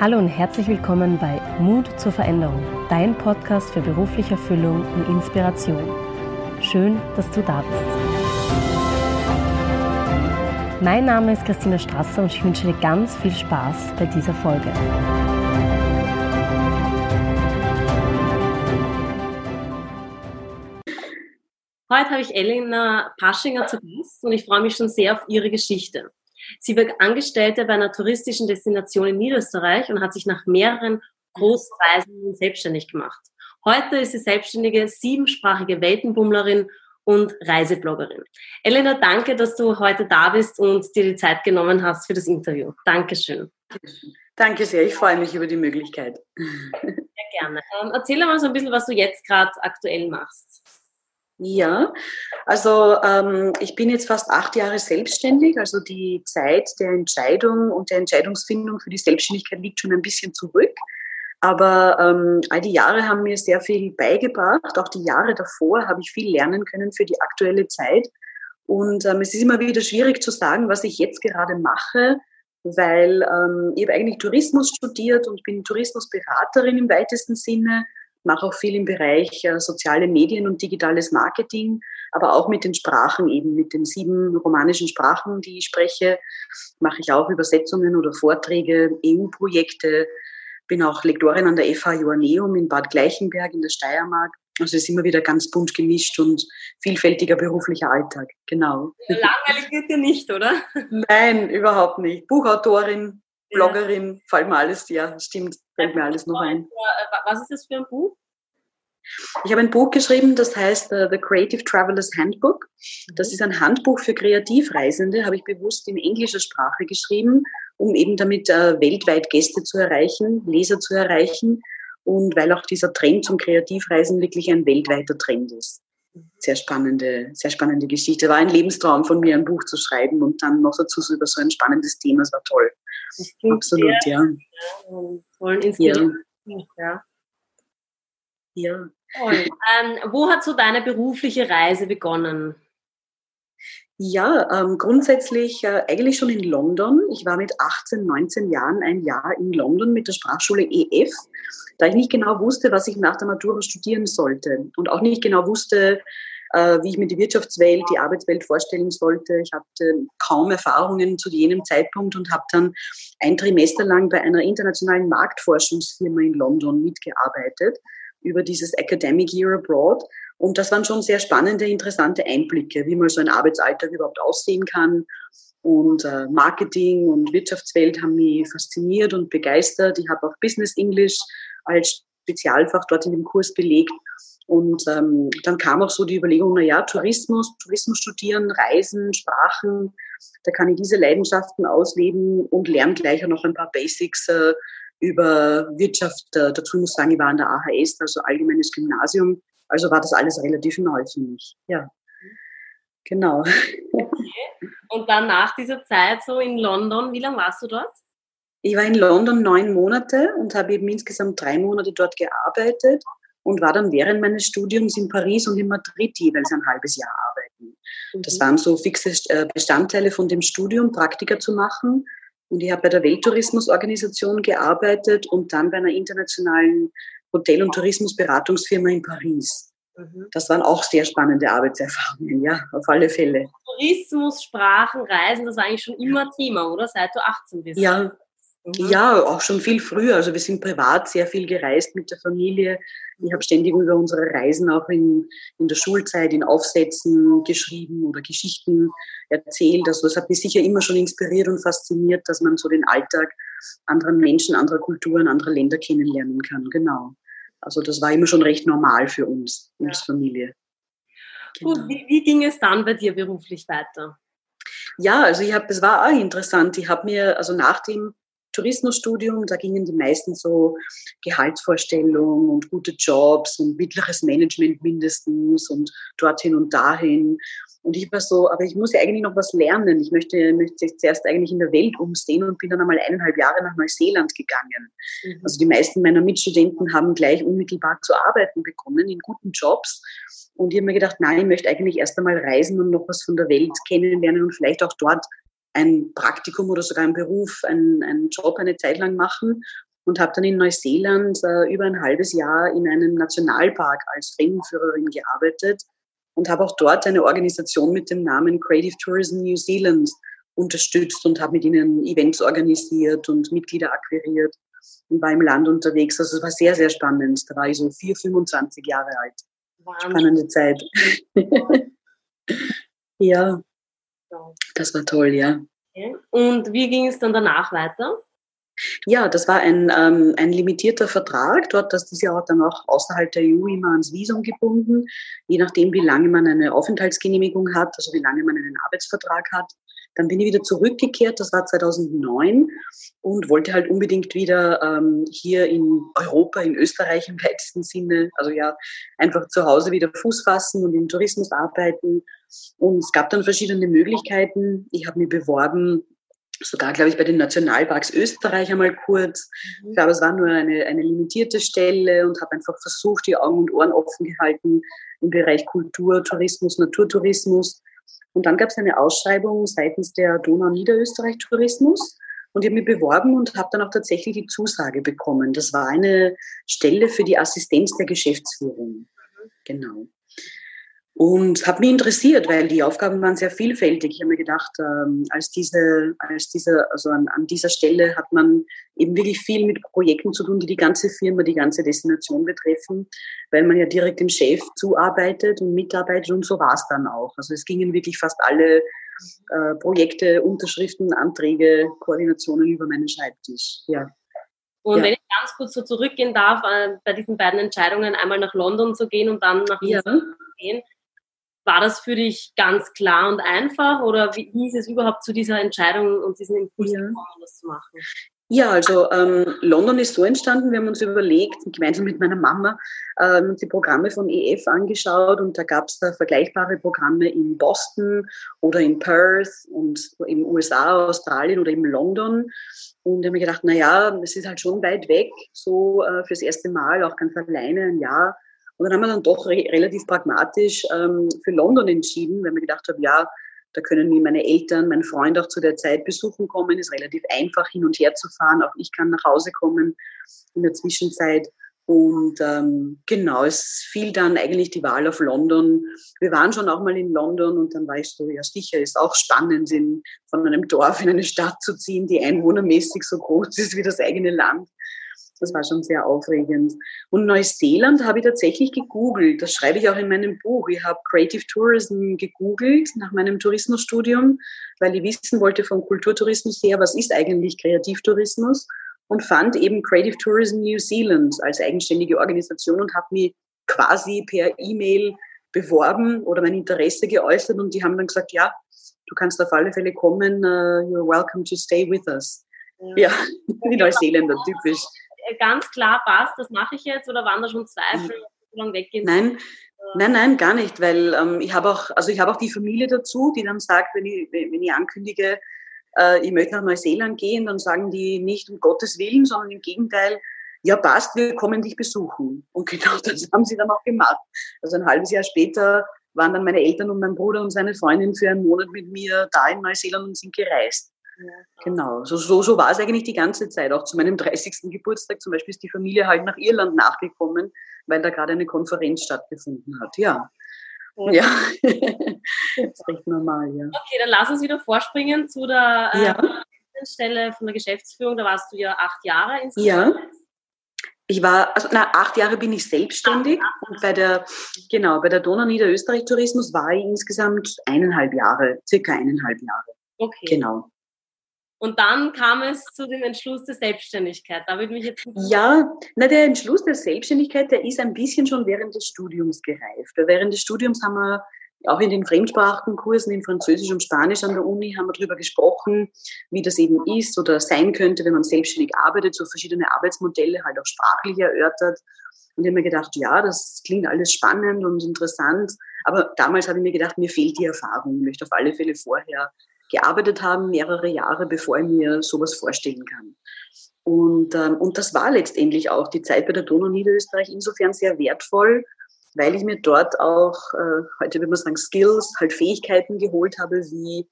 Hallo und herzlich willkommen bei Mut zur Veränderung, dein Podcast für berufliche Erfüllung und Inspiration. Schön, dass du da bist. Mein Name ist Christina Strasser und ich wünsche dir ganz viel Spaß bei dieser Folge. Heute habe ich Elena Paschinger zu Gast und ich freue mich schon sehr auf ihre Geschichte. Sie war Angestellte bei einer touristischen Destination in Niederösterreich und hat sich nach mehreren Großreisen selbstständig gemacht. Heute ist sie selbstständige siebensprachige Weltenbummlerin und Reisebloggerin. Elena, danke, dass du heute da bist und dir die Zeit genommen hast für das Interview. Dankeschön. Danke sehr, ich freue mich über die Möglichkeit. Sehr gerne. Ähm, erzähl mal so ein bisschen, was du jetzt gerade aktuell machst. Ja, also ähm, ich bin jetzt fast acht Jahre selbstständig. Also die Zeit der Entscheidung und der Entscheidungsfindung für die Selbstständigkeit liegt schon ein bisschen zurück. Aber ähm, all die Jahre haben mir sehr viel beigebracht. Auch die Jahre davor habe ich viel lernen können für die aktuelle Zeit. Und ähm, es ist immer wieder schwierig zu sagen, was ich jetzt gerade mache, weil ähm, ich habe eigentlich Tourismus studiert und bin Tourismusberaterin im weitesten Sinne mache auch viel im Bereich äh, soziale Medien und digitales Marketing, aber auch mit den Sprachen eben, mit den sieben romanischen Sprachen, die ich spreche, mache ich auch Übersetzungen oder Vorträge, EU-Projekte, bin auch Lektorin an der FH Joanneum in Bad Gleichenberg in der Steiermark. Also es ist immer wieder ganz bunt gemischt und vielfältiger beruflicher Alltag, genau. Langweilig wird dir nicht, oder? Nein, überhaupt nicht. Buchautorin, Bloggerin, ja. fällt mir alles, ja, stimmt, fällt mir alles noch ein. Äh, was ist das für ein Buch? Ich habe ein Buch geschrieben, das heißt uh, The Creative Traveler's Handbook. Das mhm. ist ein Handbuch für Kreativreisende, habe ich bewusst in englischer Sprache geschrieben, um eben damit uh, weltweit Gäste zu erreichen, Leser zu erreichen und weil auch dieser Trend zum Kreativreisen wirklich ein weltweiter Trend ist sehr spannende, sehr spannende Geschichte. War ein Lebenstraum von mir, ein Buch zu schreiben und dann noch dazu über so ein spannendes Thema. Es war toll. Absolut, sehr, ja. Tollen Inspiration. Ja. ja. ja. Ähm, wo hat so deine berufliche Reise begonnen? Ja, ähm, grundsätzlich äh, eigentlich schon in London. Ich war mit 18, 19 Jahren ein Jahr in London mit der Sprachschule EF, da ich nicht genau wusste, was ich nach der Matura studieren sollte und auch nicht genau wusste, äh, wie ich mir die Wirtschaftswelt, die Arbeitswelt vorstellen sollte. Ich hatte kaum Erfahrungen zu jenem Zeitpunkt und habe dann ein Trimester lang bei einer internationalen Marktforschungsfirma in London mitgearbeitet über dieses Academic Year Abroad und das waren schon sehr spannende, interessante Einblicke, wie mal so ein Arbeitsalltag überhaupt aussehen kann. Und äh, Marketing und Wirtschaftswelt haben mich fasziniert und begeistert. Ich habe auch Business English als Spezialfach dort in dem Kurs belegt. Und ähm, dann kam auch so die Überlegung, na ja, Tourismus, Tourismus studieren, Reisen, Sprachen, da kann ich diese Leidenschaften ausleben und lerne gleich auch noch ein paar Basics äh, über Wirtschaft. Äh, dazu muss ich sagen, ich war an der AHS, also Allgemeines Gymnasium also war das alles relativ neu für mich. Ja, genau. Okay. Und dann nach dieser Zeit so in London, wie lange warst du dort? Ich war in London neun Monate und habe eben insgesamt drei Monate dort gearbeitet und war dann während meines Studiums in Paris und in Madrid jeweils ein halbes Jahr arbeiten. Das mhm. waren so fixe äh, Bestandteile von dem Studium, Praktika zu machen. Und ich habe bei der Welttourismusorganisation gearbeitet und dann bei einer internationalen Hotel- und Tourismusberatungsfirma in Paris. Mhm. Das waren auch sehr spannende Arbeitserfahrungen, ja, auf alle Fälle. Tourismus, Sprachen, Reisen, das war eigentlich schon immer Thema, oder? Seit du 18 bist. Ja. Ja, auch schon viel früher. Also wir sind privat sehr viel gereist mit der Familie. Ich habe ständig über unsere Reisen auch in, in der Schulzeit in Aufsätzen geschrieben oder Geschichten erzählt. Also das hat mich sicher immer schon inspiriert und fasziniert, dass man so den Alltag anderer Menschen, anderer Kulturen, anderer Länder kennenlernen kann. Genau. Also das war immer schon recht normal für uns als Familie. Genau. Gut, wie, wie ging es dann bei dir beruflich weiter? Ja, also ich habe, es war auch interessant. Ich habe mir, also nach dem Tourismusstudium, da gingen die meisten so Gehaltsvorstellungen und gute Jobs und mittleres Management mindestens und dorthin und dahin. Und ich war so, aber ich muss ja eigentlich noch was lernen. Ich möchte, möchte zuerst eigentlich in der Welt umstehen und bin dann einmal eineinhalb Jahre nach Neuseeland gegangen. Mhm. Also die meisten meiner Mitstudenten haben gleich unmittelbar zu arbeiten bekommen in guten Jobs. Und ich habe mir gedacht, nein, ich möchte eigentlich erst einmal reisen und noch was von der Welt kennenlernen und vielleicht auch dort ein Praktikum oder sogar einen Beruf, einen, einen Job eine Zeit lang machen. und habe dann in Neuseeland äh, über ein halbes Jahr in einem Nationalpark als Fremdenführerin gearbeitet und habe auch dort eine Organisation mit dem Namen Creative Tourism New Zealand unterstützt und habe mit ihnen Events organisiert und Mitglieder akquiriert und war im Land unterwegs. Also es war sehr, sehr spannend. Da war ich so vier, 25 Jahre alt. Wahnsinn. Spannende Zeit. ja, das war toll, ja. Okay. Und wie ging es dann danach weiter? Ja, das war ein, ähm, ein limitierter Vertrag. Dort, das ist ja auch dann auch außerhalb der EU immer ans Visum gebunden, je nachdem, wie lange man eine Aufenthaltsgenehmigung hat, also wie lange man einen Arbeitsvertrag hat. Dann bin ich wieder zurückgekehrt, das war 2009 und wollte halt unbedingt wieder ähm, hier in Europa, in Österreich im weitesten Sinne, also ja, einfach zu Hause wieder Fuß fassen und im Tourismus arbeiten. Und es gab dann verschiedene Möglichkeiten. Ich habe mich beworben sogar, glaube ich, bei den Nationalparks Österreich einmal kurz. Mhm. Ich glaube, es war nur eine, eine limitierte Stelle und habe einfach versucht, die Augen und Ohren offen gehalten im Bereich Kultur, Tourismus, Naturtourismus. Und dann gab es eine Ausschreibung seitens der Donau Niederösterreich Tourismus. Und ich habe mich beworben und habe dann auch tatsächlich die Zusage bekommen. Das war eine Stelle für die Assistenz der Geschäftsführung. Mhm. Genau. Und habe mich interessiert, weil die Aufgaben waren sehr vielfältig. Ich habe mir gedacht, ähm, als diese, als diese, also an, an, dieser Stelle hat man eben wirklich viel mit Projekten zu tun, die die ganze Firma, die ganze Destination betreffen, weil man ja direkt dem Chef zuarbeitet und mitarbeitet und so war es dann auch. Also es gingen wirklich fast alle äh, Projekte, Unterschriften, Anträge, Koordinationen über meinen Schreibtisch. Ja. Und ja. wenn ich ganz kurz so zurückgehen darf, äh, bei diesen beiden Entscheidungen, einmal nach London zu gehen und dann nach ja. zu gehen, war das für dich ganz klar und einfach oder wie, wie ist es überhaupt zu dieser Entscheidung und diesem Impuls ja. gekommen, das zu machen? Ja, also ähm, London ist so entstanden, wir haben uns überlegt, gemeinsam mit meiner Mama, ähm, die Programme von EF angeschaut und da gab es da vergleichbare Programme in Boston oder in Perth und in USA, Australien oder in London. Und ich habe mir gedacht, na ja, es ist halt schon weit weg, so äh, fürs erste Mal, auch ganz alleine ein Jahr und dann haben wir dann doch re relativ pragmatisch ähm, für London entschieden, weil wir gedacht haben, ja, da können mir meine Eltern, mein Freund auch zu der Zeit besuchen kommen, ist relativ einfach hin und her zu fahren. Auch ich kann nach Hause kommen in der Zwischenzeit. Und ähm, genau, es fiel dann eigentlich die Wahl auf London. Wir waren schon auch mal in London und dann ich so, ja sicher, ist auch spannend, in, von einem Dorf in eine Stadt zu ziehen, die einwohnermäßig so groß ist wie das eigene Land. Das war schon sehr aufregend. Und Neuseeland habe ich tatsächlich gegoogelt. Das schreibe ich auch in meinem Buch. Ich habe Creative Tourism gegoogelt nach meinem Tourismusstudium, weil ich wissen wollte vom Kulturtourismus her, was ist eigentlich Kreativtourismus und fand eben Creative Tourism New Zealand als eigenständige Organisation und habe mich quasi per E-Mail beworben oder mein Interesse geäußert und die haben dann gesagt, ja, du kannst auf alle Fälle kommen, uh, you're welcome to stay with us. Ja, ja die Neuseeländer, typisch ganz klar passt, das mache ich jetzt oder waren da schon Zweifel, so lange weggehen? Nein. Nein, nein, gar nicht, weil ähm, ich habe auch, also ich habe auch die Familie dazu, die dann sagt, wenn ich, wenn ich ankündige, äh, ich möchte nach Neuseeland gehen, dann sagen die nicht um Gottes Willen, sondern im Gegenteil, ja passt, wir kommen dich besuchen. Und genau das haben sie dann auch gemacht. Also ein halbes Jahr später waren dann meine Eltern und mein Bruder und seine Freundin für einen Monat mit mir da in Neuseeland und sind gereist. Genau, so, so, so war es eigentlich die ganze Zeit. Auch zu meinem 30. Geburtstag zum Beispiel ist die Familie halt nach Irland nachgekommen, weil da gerade eine Konferenz stattgefunden hat. Ja. Ja, das ist recht normal, ja. Okay, dann lass uns wieder vorspringen zu der äh, ja. Stelle von der Geschäftsführung. Da warst du ja acht Jahre insgesamt. Ja. Ich war, also na, acht Jahre bin ich selbstständig und bei der, genau, bei der Donau Niederösterreich Tourismus war ich insgesamt eineinhalb Jahre, circa eineinhalb Jahre. Okay. Genau. Und dann kam es zu dem Entschluss der Selbstständigkeit. Da würde mich jetzt ja, na der Entschluss der Selbstständigkeit, der ist ein bisschen schon während des Studiums gereift. Während des Studiums haben wir auch in den Fremdsprachenkursen in Französisch und Spanisch an der Uni haben wir darüber gesprochen, wie das eben ist oder sein könnte, wenn man selbstständig arbeitet, so verschiedene Arbeitsmodelle halt auch sprachlich erörtert. Und ich habe mir gedacht, ja, das klingt alles spannend und interessant. Aber damals habe ich mir gedacht, mir fehlt die Erfahrung. Ich möchte auf alle Fälle vorher gearbeitet haben, mehrere Jahre, bevor ich mir sowas vorstellen kann. Und, ähm, und das war letztendlich auch die Zeit bei der Donau Niederösterreich insofern sehr wertvoll, weil ich mir dort auch, äh, heute würde man sagen, Skills, halt Fähigkeiten geholt habe, wie,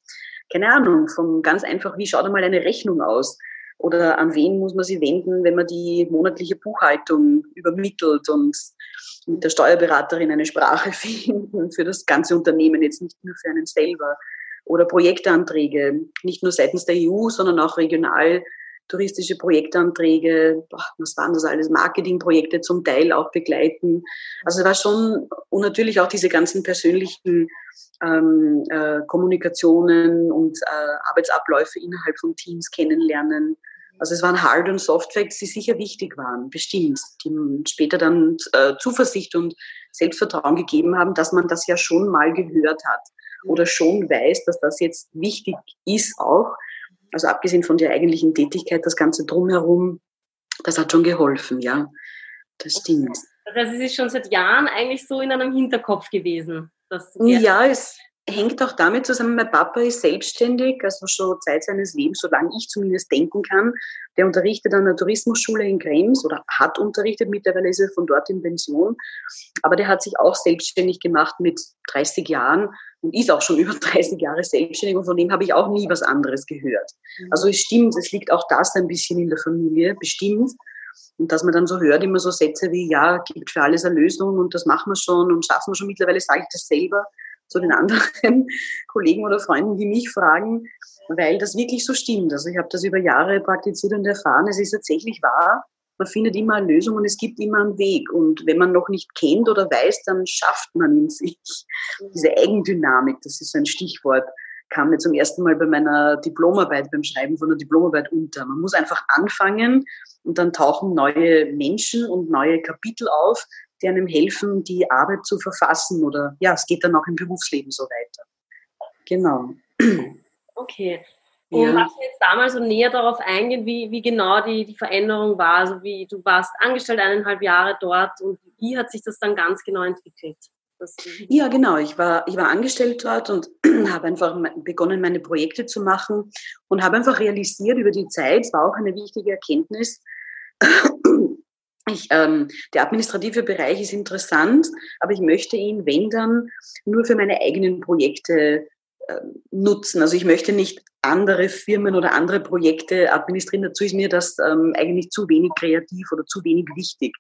keine Ahnung, vom ganz einfach, wie schaut einmal eine Rechnung aus? Oder an wen muss man sich wenden, wenn man die monatliche Buchhaltung übermittelt und mit der Steuerberaterin eine Sprache finden für das ganze Unternehmen, jetzt nicht nur für einen selber. Oder Projektanträge, nicht nur seitens der EU, sondern auch regional touristische Projektanträge, was waren das alles, Marketingprojekte zum Teil auch begleiten. Also es war schon, und natürlich auch diese ganzen persönlichen ähm, äh, Kommunikationen und äh, Arbeitsabläufe innerhalb von Teams kennenlernen. Also es waren Hard- und Soft Facts, die sicher wichtig waren, bestimmt, die später dann äh, Zuversicht und Selbstvertrauen gegeben haben, dass man das ja schon mal gehört hat oder schon weiß, dass das jetzt wichtig ist auch. Also abgesehen von der eigentlichen Tätigkeit, das Ganze drumherum, das hat schon geholfen, ja. Das stimmt. Das heißt, es ist schon seit Jahren eigentlich so in einem Hinterkopf gewesen. ja, es hängt auch damit zusammen, mein Papa ist selbstständig, also schon Zeit seines Lebens, solange ich zumindest denken kann. Der unterrichtet an der Tourismusschule in Krems oder hat unterrichtet, mittlerweile ist er von dort in Pension. Aber der hat sich auch selbstständig gemacht mit 30 Jahren und ist auch schon über 30 Jahre selbstständig und von dem habe ich auch nie was anderes gehört. Mhm. Also es stimmt, es liegt auch das ein bisschen in der Familie, bestimmt. Und dass man dann so hört, immer so Sätze wie, ja, gibt für alles eine Lösung und das machen wir schon und schaffen wir schon. Mittlerweile sage ich das selber zu den anderen Kollegen oder Freunden, die mich fragen, weil das wirklich so stimmt. Also ich habe das über Jahre praktiziert und erfahren, es ist tatsächlich wahr. Man findet immer eine Lösung und es gibt immer einen Weg. Und wenn man noch nicht kennt oder weiß, dann schafft man in sich. Diese Eigendynamik, das ist ein Stichwort, kam mir zum ersten Mal bei meiner Diplomarbeit, beim Schreiben von der Diplomarbeit unter. Man muss einfach anfangen und dann tauchen neue Menschen und neue Kapitel auf, die einem helfen, die Arbeit zu verfassen oder ja, es geht dann auch im Berufsleben so weiter. Genau. Okay. Und ja. magst du jetzt damals so näher darauf eingehen, wie, wie genau die, die Veränderung war? Also wie du warst angestellt eineinhalb Jahre dort und wie hat sich das dann ganz genau entwickelt? ja, genau. Ich war, ich war angestellt dort und habe einfach begonnen, meine Projekte zu machen und habe einfach realisiert über die Zeit, es war auch eine wichtige Erkenntnis, ich, ähm, der administrative Bereich ist interessant, aber ich möchte ihn, wenn dann, nur für meine eigenen Projekte äh, nutzen. Also ich möchte nicht andere Firmen oder andere Projekte administrieren. Dazu ist mir das ähm, eigentlich zu wenig kreativ oder zu wenig wichtig.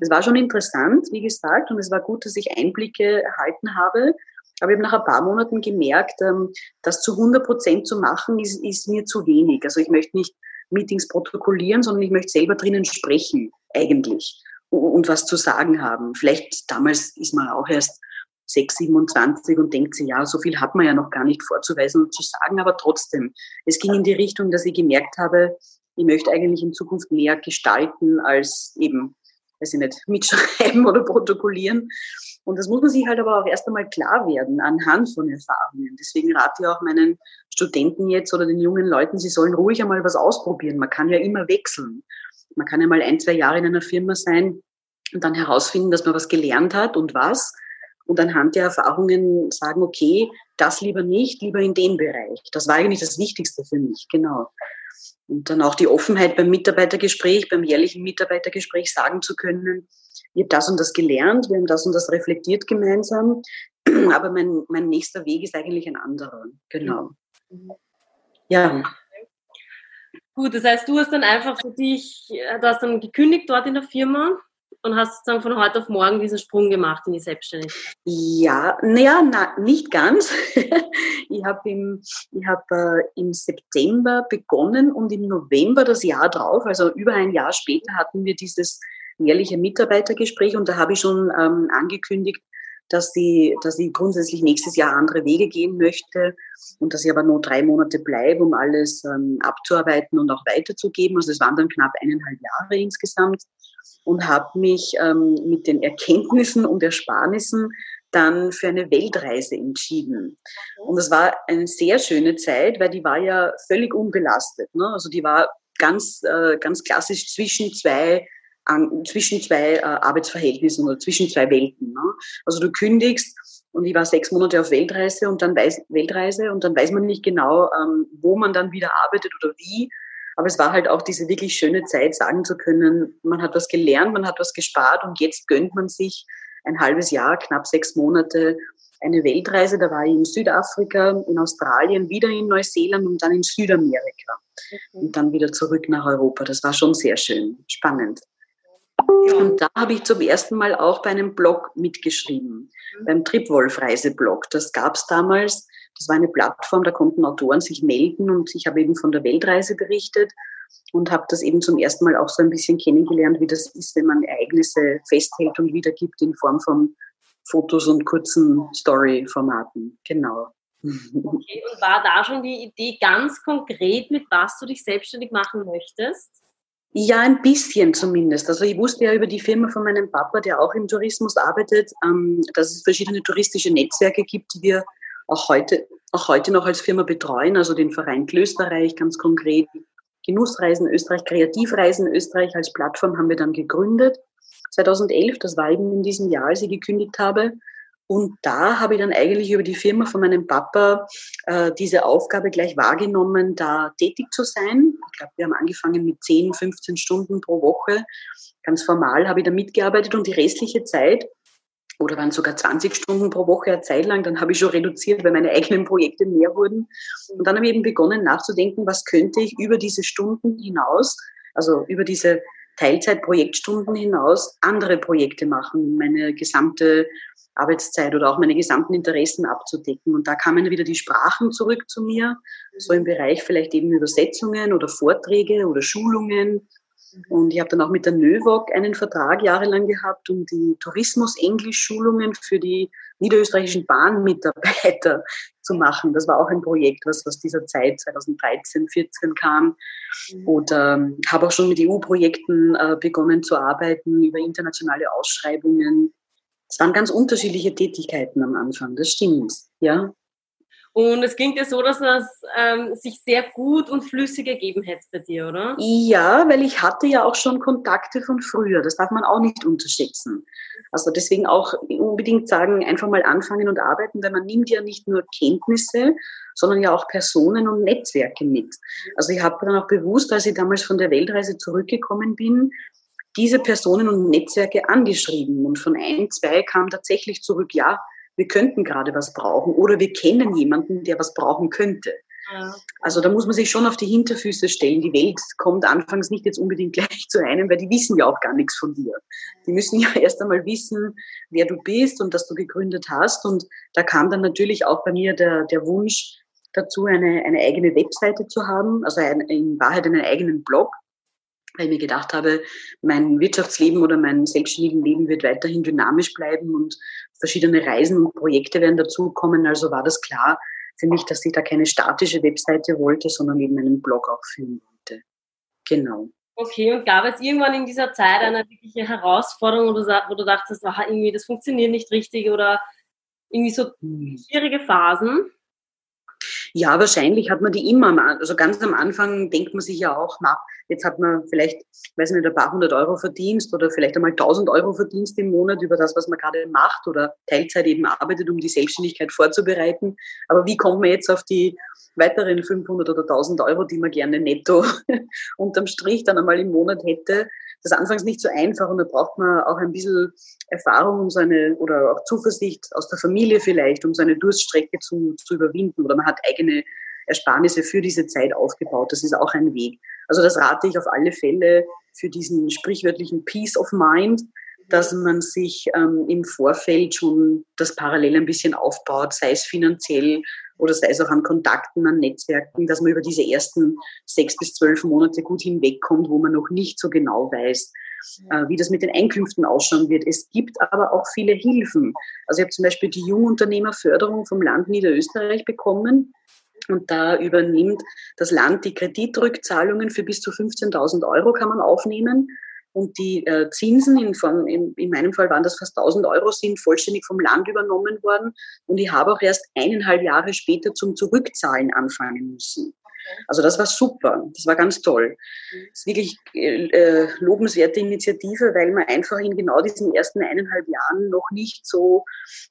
Es war schon interessant, wie gesagt, und es war gut, dass ich Einblicke erhalten habe. Aber ich habe nach ein paar Monaten gemerkt, ähm, das zu 100 Prozent zu machen, ist, ist mir zu wenig. Also ich möchte nicht Meetings protokollieren, sondern ich möchte selber drinnen sprechen eigentlich und was zu sagen haben. Vielleicht damals ist man auch erst 6, 27 und denkt sich, ja, so viel hat man ja noch gar nicht vorzuweisen und zu sagen, aber trotzdem, es ging in die Richtung, dass ich gemerkt habe, ich möchte eigentlich in Zukunft mehr gestalten als eben, weiß ich nicht, mitschreiben oder protokollieren. Und das muss man sich halt aber auch erst einmal klar werden anhand von Erfahrungen. Deswegen rate ich auch meinen Studenten jetzt oder den jungen Leuten, sie sollen ruhig einmal was ausprobieren. Man kann ja immer wechseln. Man kann ja mal ein, zwei Jahre in einer Firma sein und dann herausfinden, dass man was gelernt hat und was. Und anhand der Erfahrungen sagen, okay, das lieber nicht, lieber in dem Bereich. Das war eigentlich das Wichtigste für mich, genau. Und dann auch die Offenheit beim Mitarbeitergespräch, beim jährlichen Mitarbeitergespräch sagen zu können, ich habe das und das gelernt, wir haben das und das reflektiert gemeinsam, aber mein, mein nächster Weg ist eigentlich ein anderer. Genau. Mhm. Ja. Gut, das heißt, du hast dann einfach für dich, du hast dann gekündigt dort in der Firma und hast sozusagen von heute auf morgen diesen Sprung gemacht in die Selbstständigkeit. Ja, naja, na, nicht ganz. ich habe im, hab, äh, im September begonnen und im November das Jahr drauf, also über ein Jahr später, hatten wir dieses jährliche Mitarbeitergespräch und da habe ich schon ähm, angekündigt, dass sie, dass sie grundsätzlich nächstes Jahr andere Wege gehen möchte und dass ich aber nur drei Monate bleibe, um alles ähm, abzuarbeiten und auch weiterzugeben. Also es waren dann knapp eineinhalb Jahre insgesamt und habe mich ähm, mit den Erkenntnissen und Ersparnissen dann für eine Weltreise entschieden. Und das war eine sehr schöne Zeit, weil die war ja völlig unbelastet. Ne? Also die war ganz, äh, ganz klassisch zwischen zwei an, zwischen zwei äh, Arbeitsverhältnissen oder zwischen zwei Welten. Ne? Also du kündigst und ich war sechs Monate auf Weltreise und dann weiß, Weltreise und dann weiß man nicht genau, ähm, wo man dann wieder arbeitet oder wie. Aber es war halt auch diese wirklich schöne Zeit, sagen zu können, man hat was gelernt, man hat was gespart und jetzt gönnt man sich ein halbes Jahr, knapp sechs Monate eine Weltreise. Da war ich in Südafrika, in Australien, wieder in Neuseeland und dann in Südamerika. Mhm. Und dann wieder zurück nach Europa. Das war schon sehr schön, spannend. Und da habe ich zum ersten Mal auch bei einem Blog mitgeschrieben, mhm. beim Tripwolf-Reiseblog. Das gab es damals. Das war eine Plattform, da konnten Autoren sich melden und ich habe eben von der Weltreise berichtet und habe das eben zum ersten Mal auch so ein bisschen kennengelernt, wie das ist, wenn man Ereignisse festhält und wiedergibt in Form von Fotos und kurzen Story-Formaten. Genau. Okay, und war da schon die Idee ganz konkret, mit was du dich selbstständig machen möchtest? Ja, ein bisschen zumindest. Also ich wusste ja über die Firma von meinem Papa, der auch im Tourismus arbeitet, ähm, dass es verschiedene touristische Netzwerke gibt, die wir auch heute, auch heute noch als Firma betreuen, also den Verein Klösterreich ganz konkret, Genussreisen Österreich, Kreativreisen Österreich als Plattform haben wir dann gegründet. 2011, das war eben in diesem Jahr, als ich gekündigt habe. Und da habe ich dann eigentlich über die Firma von meinem Papa äh, diese Aufgabe gleich wahrgenommen, da tätig zu sein. Ich glaube, wir haben angefangen mit 10, 15 Stunden pro Woche. Ganz formal habe ich da mitgearbeitet und die restliche Zeit oder waren sogar 20 Stunden pro Woche eine Zeit lang. Dann habe ich schon reduziert, weil meine eigenen Projekte mehr wurden. Und dann habe ich eben begonnen nachzudenken, was könnte ich über diese Stunden hinaus, also über diese Teilzeitprojektstunden hinaus andere Projekte machen, meine gesamte Arbeitszeit oder auch meine gesamten Interessen abzudecken. Und da kamen wieder die Sprachen zurück zu mir, so im Bereich vielleicht eben Übersetzungen oder Vorträge oder Schulungen und ich habe dann auch mit der NÖVOG einen Vertrag jahrelang gehabt, um die Tourismus-Englisch-Schulungen für die niederösterreichischen Bahnmitarbeiter zu machen. Das war auch ein Projekt, was aus dieser Zeit 2013, 2014 kam. Mhm. Oder ähm, habe auch schon mit EU-Projekten äh, begonnen zu arbeiten über internationale Ausschreibungen. Es waren ganz unterschiedliche Tätigkeiten am Anfang, das stimmt, ja. Und es klingt ja so, dass das ähm, sich sehr gut und flüssig ergeben hätte bei dir, oder? Ja, weil ich hatte ja auch schon Kontakte von früher. Das darf man auch nicht unterschätzen. Also deswegen auch unbedingt sagen, einfach mal anfangen und arbeiten, weil man nimmt ja nicht nur Kenntnisse, sondern ja auch Personen und Netzwerke mit. Also ich habe dann auch bewusst, als ich damals von der Weltreise zurückgekommen bin, diese Personen und Netzwerke angeschrieben. Und von ein, zwei kam tatsächlich zurück, ja, wir könnten gerade was brauchen oder wir kennen jemanden, der was brauchen könnte. Also da muss man sich schon auf die Hinterfüße stellen. Die Welt kommt anfangs nicht jetzt unbedingt gleich zu einem, weil die wissen ja auch gar nichts von dir. Die müssen ja erst einmal wissen, wer du bist und dass du gegründet hast. Und da kam dann natürlich auch bei mir der, der Wunsch dazu, eine, eine eigene Webseite zu haben, also ein, in Wahrheit einen eigenen Blog, weil ich mir gedacht habe, mein Wirtschaftsleben oder mein selbstständigen Leben wird weiterhin dynamisch bleiben und verschiedene Reisen und Projekte werden dazukommen. Also war das klar für mich, dass ich da keine statische Webseite wollte, sondern eben einen Blog auch führen wollte. Genau. Okay, und gab es irgendwann in dieser Zeit eine wirkliche Herausforderung, wo du, wo du dachtest, irgendwie, das funktioniert nicht richtig oder irgendwie so hm. schwierige Phasen? Ja, wahrscheinlich hat man die immer. Also ganz am Anfang denkt man sich ja auch, na, jetzt hat man vielleicht, weiß nicht, ein paar hundert Euro Verdienst oder vielleicht einmal tausend Euro Verdienst im Monat über das, was man gerade macht oder Teilzeit eben arbeitet, um die Selbstständigkeit vorzubereiten. Aber wie kommt man jetzt auf die weiteren 500 oder 1000 Euro, die man gerne netto unterm Strich dann einmal im Monat hätte? Das ist anfangs nicht so einfach und da braucht man auch ein bisschen Erfahrung um seine, oder auch Zuversicht aus der Familie vielleicht, um seine Durststrecke zu, zu überwinden oder man hat eigene Ersparnisse für diese Zeit aufgebaut. Das ist auch ein Weg. Also das rate ich auf alle Fälle für diesen sprichwörtlichen Peace of Mind, dass man sich ähm, im Vorfeld schon das parallel ein bisschen aufbaut, sei es finanziell oder sei es auch an Kontakten, an Netzwerken, dass man über diese ersten sechs bis zwölf Monate gut hinwegkommt, wo man noch nicht so genau weiß, äh, wie das mit den Einkünften ausschauen wird. Es gibt aber auch viele Hilfen. Also ich habe zum Beispiel die Jungunternehmerförderung vom Land Niederösterreich bekommen. Und da übernimmt das Land die Kreditrückzahlungen für bis zu 15.000 Euro kann man aufnehmen. Und die äh, Zinsen, in, Form, in, in, meinem Fall waren das fast 1000 Euro, sind vollständig vom Land übernommen worden. Und ich habe auch erst eineinhalb Jahre später zum Zurückzahlen anfangen müssen. Also das war super, das war ganz toll. Das ist wirklich äh, lobenswerte Initiative, weil man einfach in genau diesen ersten eineinhalb Jahren noch nicht so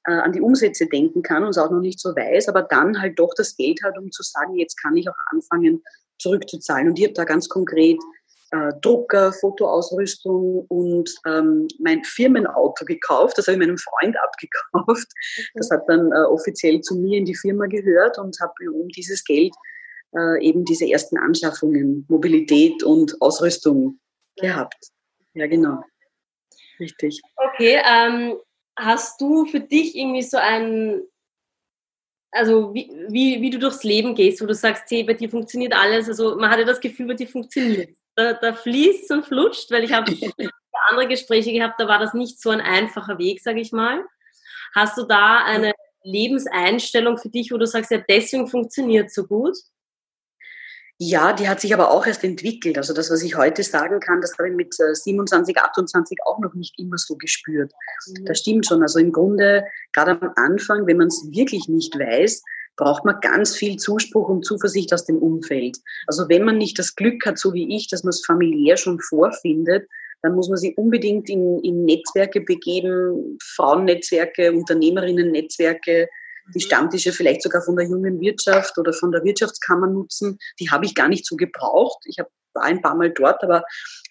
äh, an die Umsätze denken kann und es auch noch nicht so weiß, aber dann halt doch das Geld hat, um zu sagen, jetzt kann ich auch anfangen zurückzuzahlen. Und ich habe da ganz konkret äh, Drucker, Fotoausrüstung und ähm, mein Firmenauto gekauft. Das habe ich meinem Freund abgekauft. Das hat dann äh, offiziell zu mir in die Firma gehört und habe um dieses Geld äh, eben diese ersten Anschaffungen, Mobilität und Ausrüstung gehabt. Ja, genau. Richtig. Okay, ähm, hast du für dich irgendwie so ein, also wie, wie, wie du durchs Leben gehst, wo du sagst, hey, bei dir funktioniert alles, also man hat ja das Gefühl, bei dir funktioniert. Da, da fließt und flutscht, weil ich habe andere Gespräche gehabt, da war das nicht so ein einfacher Weg, sage ich mal. Hast du da eine Lebenseinstellung für dich, wo du sagst, ja, deswegen funktioniert so gut? Ja, die hat sich aber auch erst entwickelt. Also das, was ich heute sagen kann, das habe ich mit 27, äh, 28 auch noch nicht immer so gespürt. Mhm. Das stimmt schon. Also im Grunde, gerade am Anfang, wenn man es wirklich nicht weiß, braucht man ganz viel Zuspruch und Zuversicht aus dem Umfeld. Also wenn man nicht das Glück hat, so wie ich, dass man es familiär schon vorfindet, dann muss man sich unbedingt in, in Netzwerke begeben, Frauennetzwerke, Unternehmerinnen-Netzwerke, die Stammtische vielleicht sogar von der jungen Wirtschaft oder von der Wirtschaftskammer nutzen. Die habe ich gar nicht so gebraucht. Ich war ein paar Mal dort, aber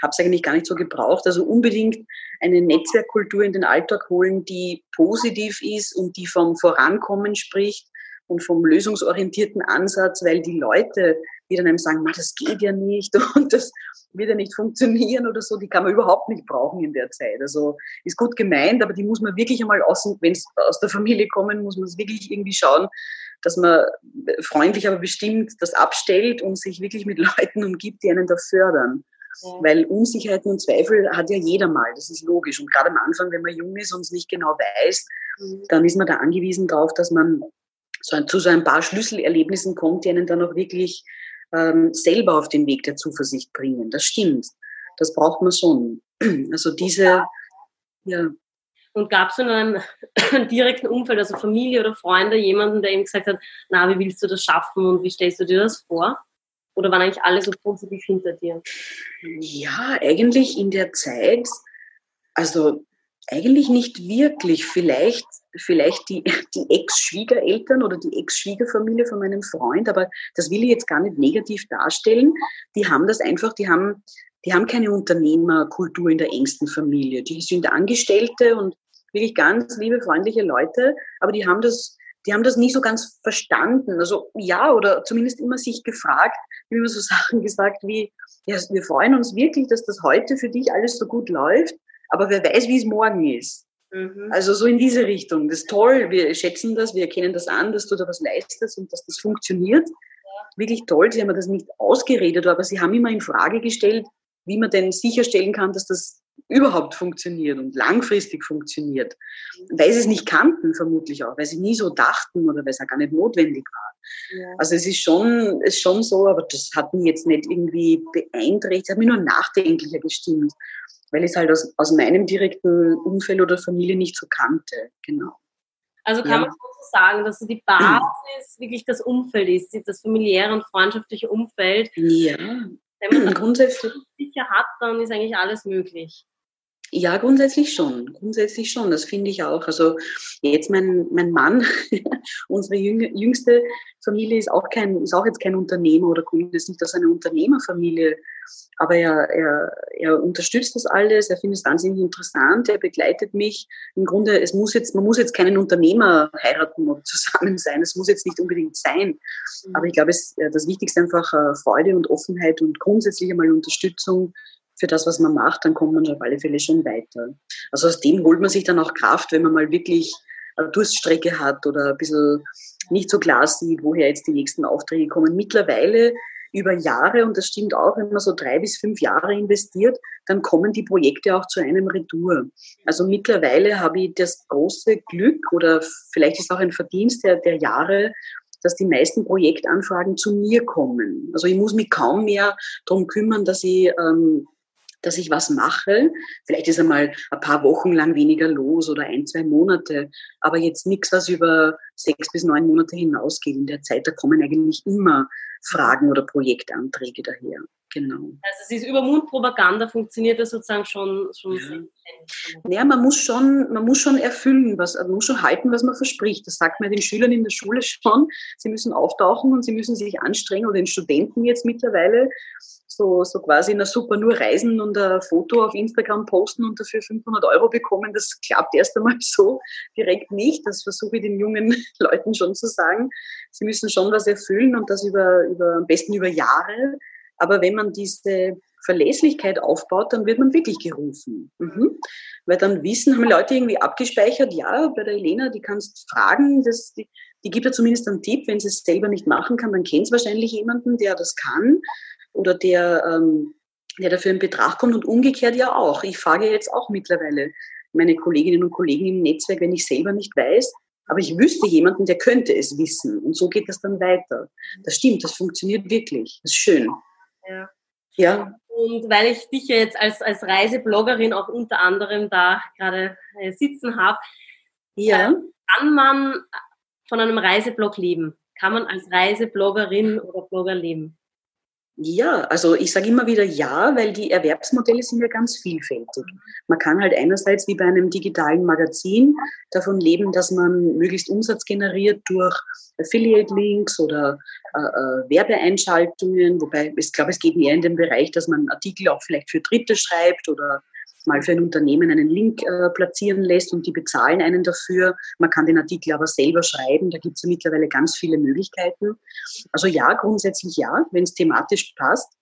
habe es eigentlich gar nicht so gebraucht. Also unbedingt eine Netzwerkkultur in den Alltag holen, die positiv ist und die vom Vorankommen spricht und vom lösungsorientierten Ansatz, weil die Leute, die dann einem sagen, das geht ja nicht und das wird ja nicht funktionieren oder so, die kann man überhaupt nicht brauchen in der Zeit. Also ist gut gemeint, aber die muss man wirklich einmal aus, wenn es aus der Familie kommen, muss man es wirklich irgendwie schauen, dass man freundlich, aber bestimmt das abstellt und sich wirklich mit Leuten umgibt, die einen da fördern. Ja. Weil Unsicherheiten und Zweifel hat ja jeder mal, das ist logisch. Und gerade am Anfang, wenn man jung ist und es nicht genau weiß, mhm. dann ist man da angewiesen darauf, dass man so ein, zu so ein paar Schlüsselerlebnissen kommt, die einen dann auch wirklich ähm, selber auf den Weg der Zuversicht bringen. Das stimmt. Das braucht man schon. Also diese, ja. Und gab es in einem direkten Umfeld, also Familie oder Freunde, jemanden, der ihm gesagt hat, na, wie willst du das schaffen und wie stellst du dir das vor? Oder waren eigentlich alle so positiv hinter dir? Ja, eigentlich in der Zeit, also eigentlich nicht wirklich. Vielleicht, vielleicht die, die Ex-Schwiegereltern oder die Ex-Schwiegerfamilie von meinem Freund, aber das will ich jetzt gar nicht negativ darstellen. Die haben das einfach, die haben, die haben keine Unternehmerkultur in der engsten Familie. Die sind Angestellte und wirklich ganz liebe, freundliche Leute, aber die haben das, die haben das nie so ganz verstanden. Also ja, oder zumindest immer sich gefragt, wie immer so Sachen gesagt wie, ja, wir freuen uns wirklich, dass das heute für dich alles so gut läuft aber wer weiß, wie es morgen ist. Mhm. Also so in diese Richtung. Das ist toll, wir schätzen das, wir erkennen das an, dass du da was leistest und dass das funktioniert. Ja. Wirklich toll, sie haben mir das nicht ausgeredet, aber sie haben immer in Frage gestellt, wie man denn sicherstellen kann, dass das überhaupt funktioniert und langfristig funktioniert. Weil sie es nicht kannten, vermutlich auch, weil sie nie so dachten oder weil es auch gar nicht notwendig war. Ja. Also es ist schon, ist schon so, aber das hat mich jetzt nicht irgendwie beeinträchtigt, es hat mich nur nachdenklicher gestimmt weil ich es halt aus, aus meinem direkten Umfeld oder Familie nicht so kannte. Genau. Also kann ja. man so sagen, dass so die Basis wirklich das Umfeld ist, das familiäre und freundschaftliche Umfeld. Ja. Wenn man das grundsätzlich sicher hat, dann ist eigentlich alles möglich. Ja, grundsätzlich schon. Grundsätzlich schon. Das finde ich auch. Also jetzt mein, mein Mann, unsere jüngste Familie ist auch kein, ist auch jetzt kein Unternehmer oder kommt jetzt nicht aus einer Unternehmerfamilie. Aber er, er, er unterstützt das alles. Er findet es wahnsinnig interessant. Er begleitet mich. Im Grunde, es muss jetzt, man muss jetzt keinen Unternehmer heiraten oder zusammen sein. Es muss jetzt nicht unbedingt sein. Mhm. Aber ich glaube, es, das Wichtigste einfach äh, Freude und Offenheit und grundsätzlich einmal Unterstützung für das, was man macht, dann kommt man auf alle Fälle schon weiter. Also aus dem holt man sich dann auch Kraft, wenn man mal wirklich eine Durststrecke hat oder ein bisschen nicht so klar sieht, woher jetzt die nächsten Aufträge kommen. Mittlerweile über Jahre, und das stimmt auch, wenn man so drei bis fünf Jahre investiert, dann kommen die Projekte auch zu einem Retour. Also mittlerweile habe ich das große Glück oder vielleicht ist auch ein Verdienst der, der Jahre, dass die meisten Projektanfragen zu mir kommen. Also ich muss mich kaum mehr darum kümmern, dass ich ähm, dass ich was mache. Vielleicht ist einmal ein paar Wochen lang weniger los oder ein, zwei Monate, aber jetzt nichts, was über sechs bis neun Monate hinausgeht. In der Zeit, da kommen eigentlich immer Fragen oder Projektanträge daher. genau. Also es ist über Mundpropaganda funktioniert das sozusagen schon, schon ja. naja, man muss schon, man muss schon erfüllen, was, man muss schon halten, was man verspricht. Das sagt man den Schülern in der Schule schon. Sie müssen auftauchen und sie müssen sich anstrengen oder den Studenten jetzt mittlerweile so, so quasi, na super, nur reisen und ein Foto auf Instagram posten und dafür 500 Euro bekommen. Das klappt erst einmal so direkt nicht. Das versuche ich den jungen Leuten schon zu sagen. Sie müssen schon was erfüllen und das über, über, am besten über Jahre. Aber wenn man diese Verlässlichkeit aufbaut, dann wird man wirklich gerufen. Mhm. Weil dann wissen, haben Leute irgendwie abgespeichert, ja, bei der Elena, die kannst fragen, das, die, die gibt ja zumindest einen Tipp, wenn sie es selber nicht machen kann, dann kennt es wahrscheinlich jemanden, der das kann oder der, ähm, der dafür in Betracht kommt und umgekehrt ja auch. Ich frage jetzt auch mittlerweile meine Kolleginnen und Kollegen im Netzwerk, wenn ich selber nicht weiß, aber ich wüsste jemanden, der könnte es wissen. Und so geht das dann weiter. Das stimmt, das funktioniert wirklich. Das ist schön. Ja. Ja. Und weil ich dich ja jetzt als, als Reisebloggerin auch unter anderem da gerade äh, sitzen habe, ja. Äh, kann man von einem Reiseblog leben? Kann man als Reisebloggerin oder Blogger leben? Ja, also ich sage immer wieder ja, weil die Erwerbsmodelle sind ja ganz vielfältig. Man kann halt einerseits wie bei einem digitalen Magazin davon leben, dass man möglichst Umsatz generiert durch Affiliate-Links oder äh, äh, Werbeeinschaltungen, wobei ich glaube, es geht eher in den Bereich, dass man Artikel auch vielleicht für Dritte schreibt oder mal für ein Unternehmen einen Link äh, platzieren lässt und die bezahlen einen dafür. Man kann den Artikel aber selber schreiben. Da gibt es ja mittlerweile ganz viele Möglichkeiten. Also ja, grundsätzlich ja, wenn es thematisch passt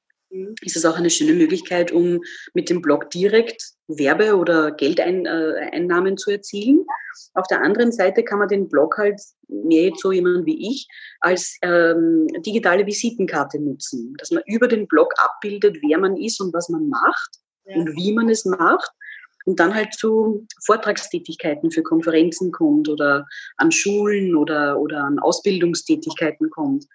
ist es auch eine schöne Möglichkeit, um mit dem Blog direkt Werbe- oder Geldeinnahmen äh, zu erzielen. Auf der anderen Seite kann man den Blog halt, mehr jetzt so jemand wie ich, als ähm, digitale Visitenkarte nutzen, dass man über den Blog abbildet, wer man ist und was man macht und wie man es macht und dann halt zu Vortragstätigkeiten für Konferenzen kommt oder an Schulen oder, oder an Ausbildungstätigkeiten kommt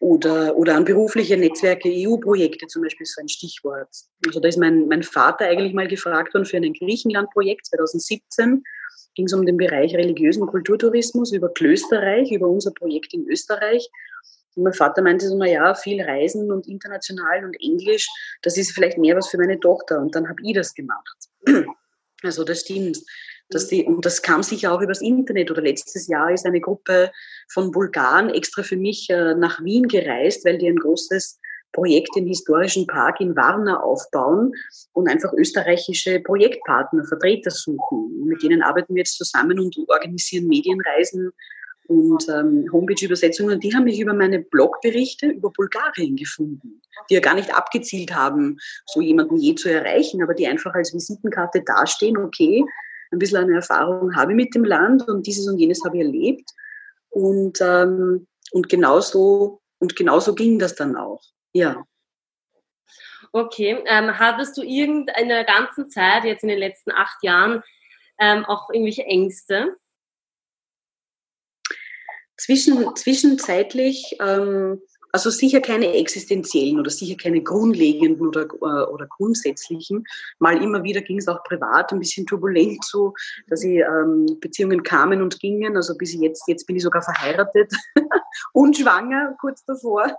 oder, oder an berufliche Netzwerke, EU-Projekte zum Beispiel ist so ein Stichwort. Also da ist mein, mein Vater eigentlich mal gefragt worden für ein Griechenland-Projekt 2017. Ging es um den Bereich religiösen Kulturtourismus über Klösterreich, über unser Projekt in Österreich. Und mein Vater meinte so, na ja, viel Reisen und international und Englisch, das ist vielleicht mehr was für meine Tochter. Und dann habe ich das gemacht. Also das stimmt. Dass die, und das kam sicher auch übers Internet. Oder letztes Jahr ist eine Gruppe von Bulgaren extra für mich äh, nach Wien gereist, weil die ein großes Projekt im historischen Park in Varna aufbauen und einfach österreichische Projektpartner, Vertreter suchen. Und mit denen arbeiten wir jetzt zusammen und organisieren Medienreisen und ähm, Homepage-Übersetzungen. Die haben mich über meine Blogberichte über Bulgarien gefunden, die ja gar nicht abgezielt haben, so jemanden je zu erreichen, aber die einfach als Visitenkarte dastehen, okay, ein bisschen eine Erfahrung habe ich mit dem Land und dieses und jenes habe ich erlebt. Und, ähm, und genauso und genauso ging das dann auch. Ja. Okay. Ähm, hattest du irgendeiner ganzen Zeit, jetzt in den letzten acht Jahren, ähm, auch irgendwelche Ängste? Zwischen, zwischenzeitlich, ähm, also sicher keine existenziellen oder sicher keine grundlegenden oder, äh, oder grundsätzlichen. Mal immer wieder ging es auch privat ein bisschen turbulent so, dass ich, ähm, Beziehungen kamen und gingen. Also bis jetzt, jetzt bin ich sogar verheiratet und schwanger kurz davor.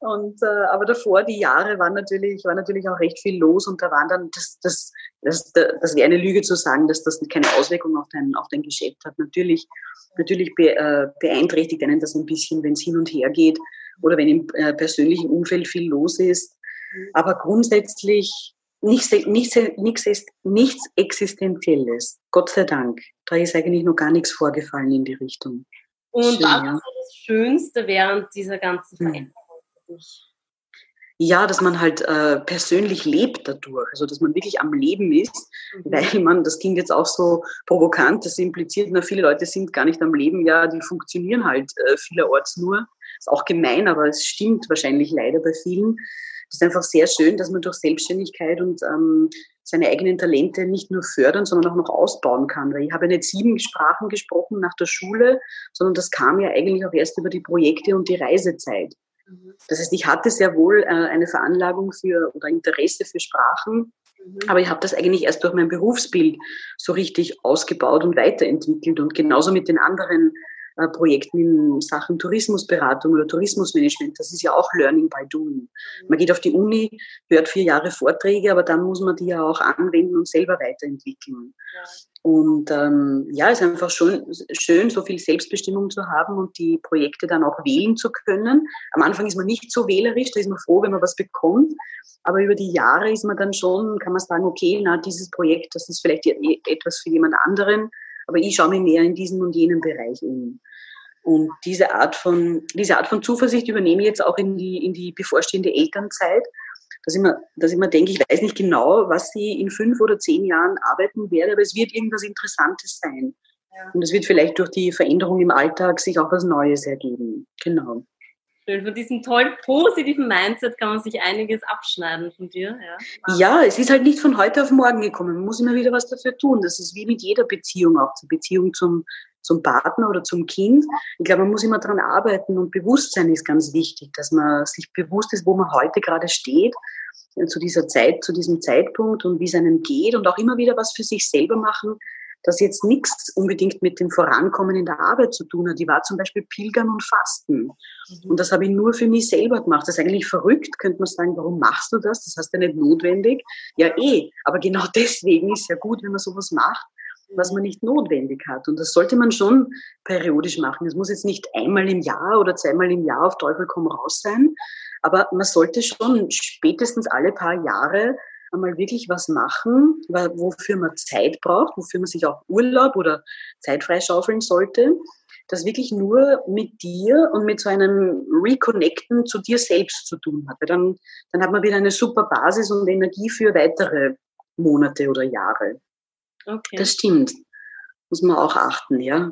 Und, äh, aber davor, die Jahre waren natürlich, war natürlich auch recht viel los und da waren dann, das, das, das, das wäre eine Lüge zu sagen, dass das keine Auswirkung auf dein, auf dein Geschäft hat. Natürlich, natürlich be, äh, beeinträchtigt einen das ein bisschen, wenn es hin und her geht oder wenn im äh, persönlichen Umfeld viel los ist. Aber grundsätzlich nichts, nichts, nichts, nichts Existenzielles. Gott sei Dank. Da ist eigentlich noch gar nichts vorgefallen in die Richtung. Und Schön, was ja. ist das Schönste während dieser ganzen hm. Veränderung? Ja, dass man halt äh, persönlich lebt dadurch, also dass man wirklich am Leben ist, mhm. weil man, das klingt jetzt auch so provokant, das impliziert, na, viele Leute sind gar nicht am Leben, ja, die funktionieren halt äh, vielerorts nur. Ist auch gemein, aber es stimmt wahrscheinlich leider bei vielen. Das ist einfach sehr schön, dass man durch Selbstständigkeit und ähm, seine eigenen Talente nicht nur fördern, sondern auch noch ausbauen kann. Weil ich habe ja nicht sieben Sprachen gesprochen nach der Schule, sondern das kam ja eigentlich auch erst über die Projekte und die Reisezeit. Das heißt, ich hatte sehr wohl äh, eine Veranlagung für oder Interesse für Sprachen, mhm. aber ich habe das eigentlich erst durch mein Berufsbild so richtig ausgebaut und weiterentwickelt und genauso mit den anderen Projekten in Sachen Tourismusberatung oder Tourismusmanagement. Das ist ja auch Learning by Doing. Man geht auf die Uni, hört vier Jahre Vorträge, aber dann muss man die ja auch anwenden und selber weiterentwickeln. Ja. Und ähm, ja, es ist einfach schon schön, so viel Selbstbestimmung zu haben und die Projekte dann auch wählen zu können. Am Anfang ist man nicht so wählerisch, da ist man froh, wenn man was bekommt. Aber über die Jahre ist man dann schon, kann man sagen, okay, na, dieses Projekt, das ist vielleicht etwas für jemand anderen, aber ich schaue mich mehr in diesem und jenem Bereich um. Und diese Art von, diese Art von Zuversicht übernehme ich jetzt auch in die, in die bevorstehende Elternzeit dass ich, mir, dass ich mir denke, ich weiß nicht genau, was sie in fünf oder zehn Jahren arbeiten werde, aber es wird irgendwas Interessantes sein. Ja. Und es wird vielleicht durch die Veränderung im Alltag sich auch was Neues ergeben. Genau. Schön. Von diesem tollen positiven Mindset kann man sich einiges abschneiden von dir. Ja. ja, es ist halt nicht von heute auf morgen gekommen. Man muss immer wieder was dafür tun. Das ist wie mit jeder Beziehung auch, zur Beziehung zum, zum Partner oder zum Kind. Ich glaube, man muss immer daran arbeiten und Bewusstsein ist ganz wichtig, dass man sich bewusst ist, wo man heute gerade steht, äh, zu dieser Zeit, zu diesem Zeitpunkt und wie es einem geht und auch immer wieder was für sich selber machen, das jetzt nichts unbedingt mit dem Vorankommen in der Arbeit zu tun hat. Die war zum Beispiel Pilgern und Fasten. Mhm. Und das habe ich nur für mich selber gemacht. Das ist eigentlich verrückt, könnte man sagen, warum machst du das? Das hast du ja nicht notwendig. Ja, eh. Aber genau deswegen ist es ja gut, wenn man sowas macht, was man nicht notwendig hat. Und das sollte man schon periodisch machen. Es muss jetzt nicht einmal im Jahr oder zweimal im Jahr auf Teufel komm raus sein. Aber man sollte schon spätestens alle paar Jahre einmal wirklich was machen, wofür man Zeit braucht, wofür man sich auch Urlaub oder Zeit freischaufeln sollte, das wirklich nur mit dir und mit so einem Reconnecten zu dir selbst zu tun hat. Weil dann, dann hat man wieder eine super Basis und Energie für weitere Monate oder Jahre. Okay. Das stimmt. Muss man auch achten, ja.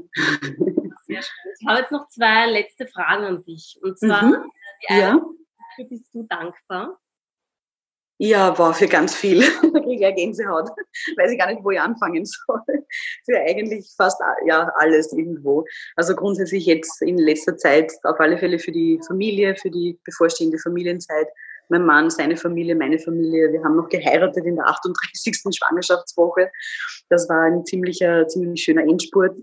Sehr schön. Ich habe jetzt noch zwei letzte Fragen an dich. Und zwar, mhm. die eine, ja. bist du dankbar? Ja, war für ganz viel. da kriege ich ja Gänsehaut. Weiß ich gar nicht, wo ich anfangen soll. Für eigentlich fast ja, alles irgendwo. Also grundsätzlich jetzt in letzter Zeit auf alle Fälle für die Familie, für die bevorstehende Familienzeit. Mein Mann, seine Familie, meine Familie. Wir haben noch geheiratet in der 38. Schwangerschaftswoche. Das war ein ziemlicher, ziemlich schöner Endspurt.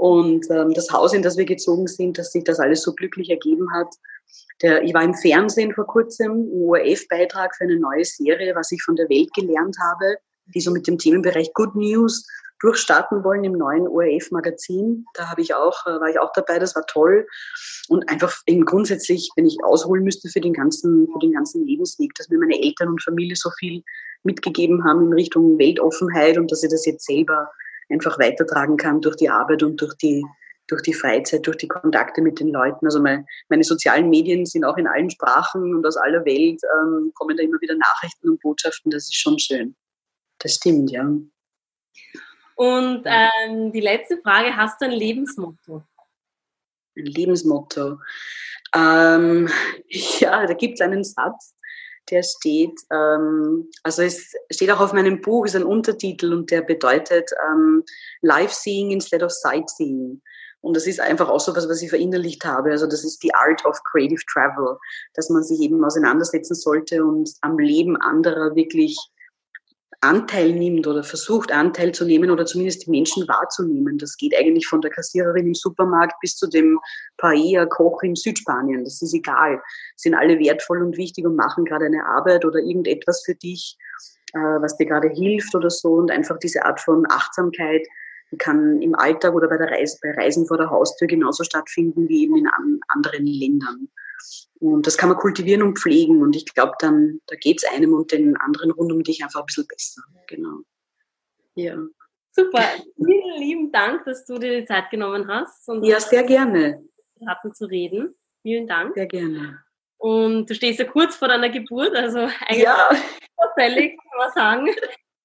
Und ähm, das Haus, in das wir gezogen sind, dass sich das alles so glücklich ergeben hat, der, ich war im Fernsehen vor kurzem, ein ORF-Beitrag für eine neue Serie, was ich von der Welt gelernt habe, die so mit dem Themenbereich Good News durchstarten wollen im neuen ORF-Magazin. Da habe ich auch, äh, war ich auch dabei, das war toll. Und einfach eben grundsätzlich, wenn ich ausholen müsste für den ganzen, für den ganzen Lebensweg, dass mir meine Eltern und Familie so viel mitgegeben haben in Richtung Weltoffenheit und dass ich das jetzt selber einfach weitertragen kann durch die Arbeit und durch die durch die Freizeit, durch die Kontakte mit den Leuten. Also meine, meine sozialen Medien sind auch in allen Sprachen und aus aller Welt ähm, kommen da immer wieder Nachrichten und Botschaften. Das ist schon schön. Das stimmt, ja. Und ähm, die letzte Frage, hast du ein Lebensmotto? Ein Lebensmotto. Ähm, ja, da gibt es einen Satz, der steht, ähm, also es steht auch auf meinem Buch, ist ein Untertitel und der bedeutet ähm, Life Seeing instead of Sightseeing. Und das ist einfach auch so was, was ich verinnerlicht habe. Also das ist die Art of Creative Travel, dass man sich eben auseinandersetzen sollte und am Leben anderer wirklich Anteil nimmt oder versucht Anteil zu nehmen oder zumindest die Menschen wahrzunehmen. Das geht eigentlich von der Kassiererin im Supermarkt bis zu dem Paella-Koch in Südspanien. Das ist egal. Sind alle wertvoll und wichtig und machen gerade eine Arbeit oder irgendetwas für dich, äh, was dir gerade hilft oder so. Und einfach diese Art von Achtsamkeit, kann im Alltag oder bei, der Reise, bei Reisen vor der Haustür genauso stattfinden wie eben in an, anderen Ländern. Und das kann man kultivieren und pflegen. Und ich glaube, dann da geht es einem und den anderen rund um dich einfach ein bisschen besser. Genau. Ja. Super. Vielen lieben Dank, dass du dir die Zeit genommen hast. ja, sehr gerne. Hatten zu reden. Vielen Dank. Sehr gerne. Und du stehst ja kurz vor deiner Geburt, also eigentlich ja. völlig, kann man sagen.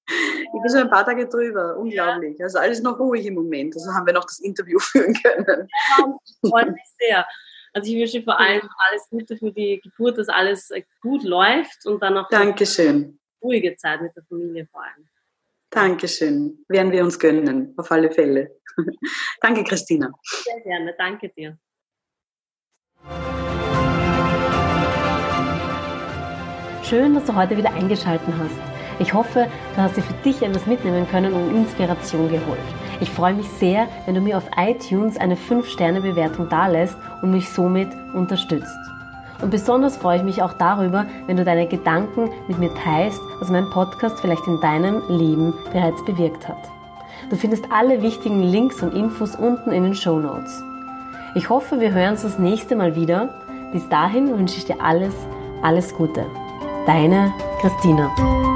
Ich bin schon ein paar Tage drüber, unglaublich. Also alles noch ruhig im Moment. Also haben wir noch das Interview führen können. Ja, freut mich sehr. Also ich wünsche vor allem alles Gute für die Geburt, dass alles gut läuft und dann noch Dankeschön. ruhige Zeit mit der Familie vor allem. Dankeschön. Werden wir uns gönnen, auf alle Fälle. Danke, Christina. Sehr gerne, danke dir. Schön, dass du heute wieder eingeschaltet hast. Ich hoffe, du hast dir für dich etwas mitnehmen können und Inspiration geholt. Ich freue mich sehr, wenn du mir auf iTunes eine 5-Sterne-Bewertung dalässt und mich somit unterstützt. Und besonders freue ich mich auch darüber, wenn du deine Gedanken mit mir teilst, was mein Podcast vielleicht in deinem Leben bereits bewirkt hat. Du findest alle wichtigen Links und Infos unten in den Show Notes. Ich hoffe, wir hören uns das nächste Mal wieder. Bis dahin wünsche ich dir alles, alles Gute. Deine Christina.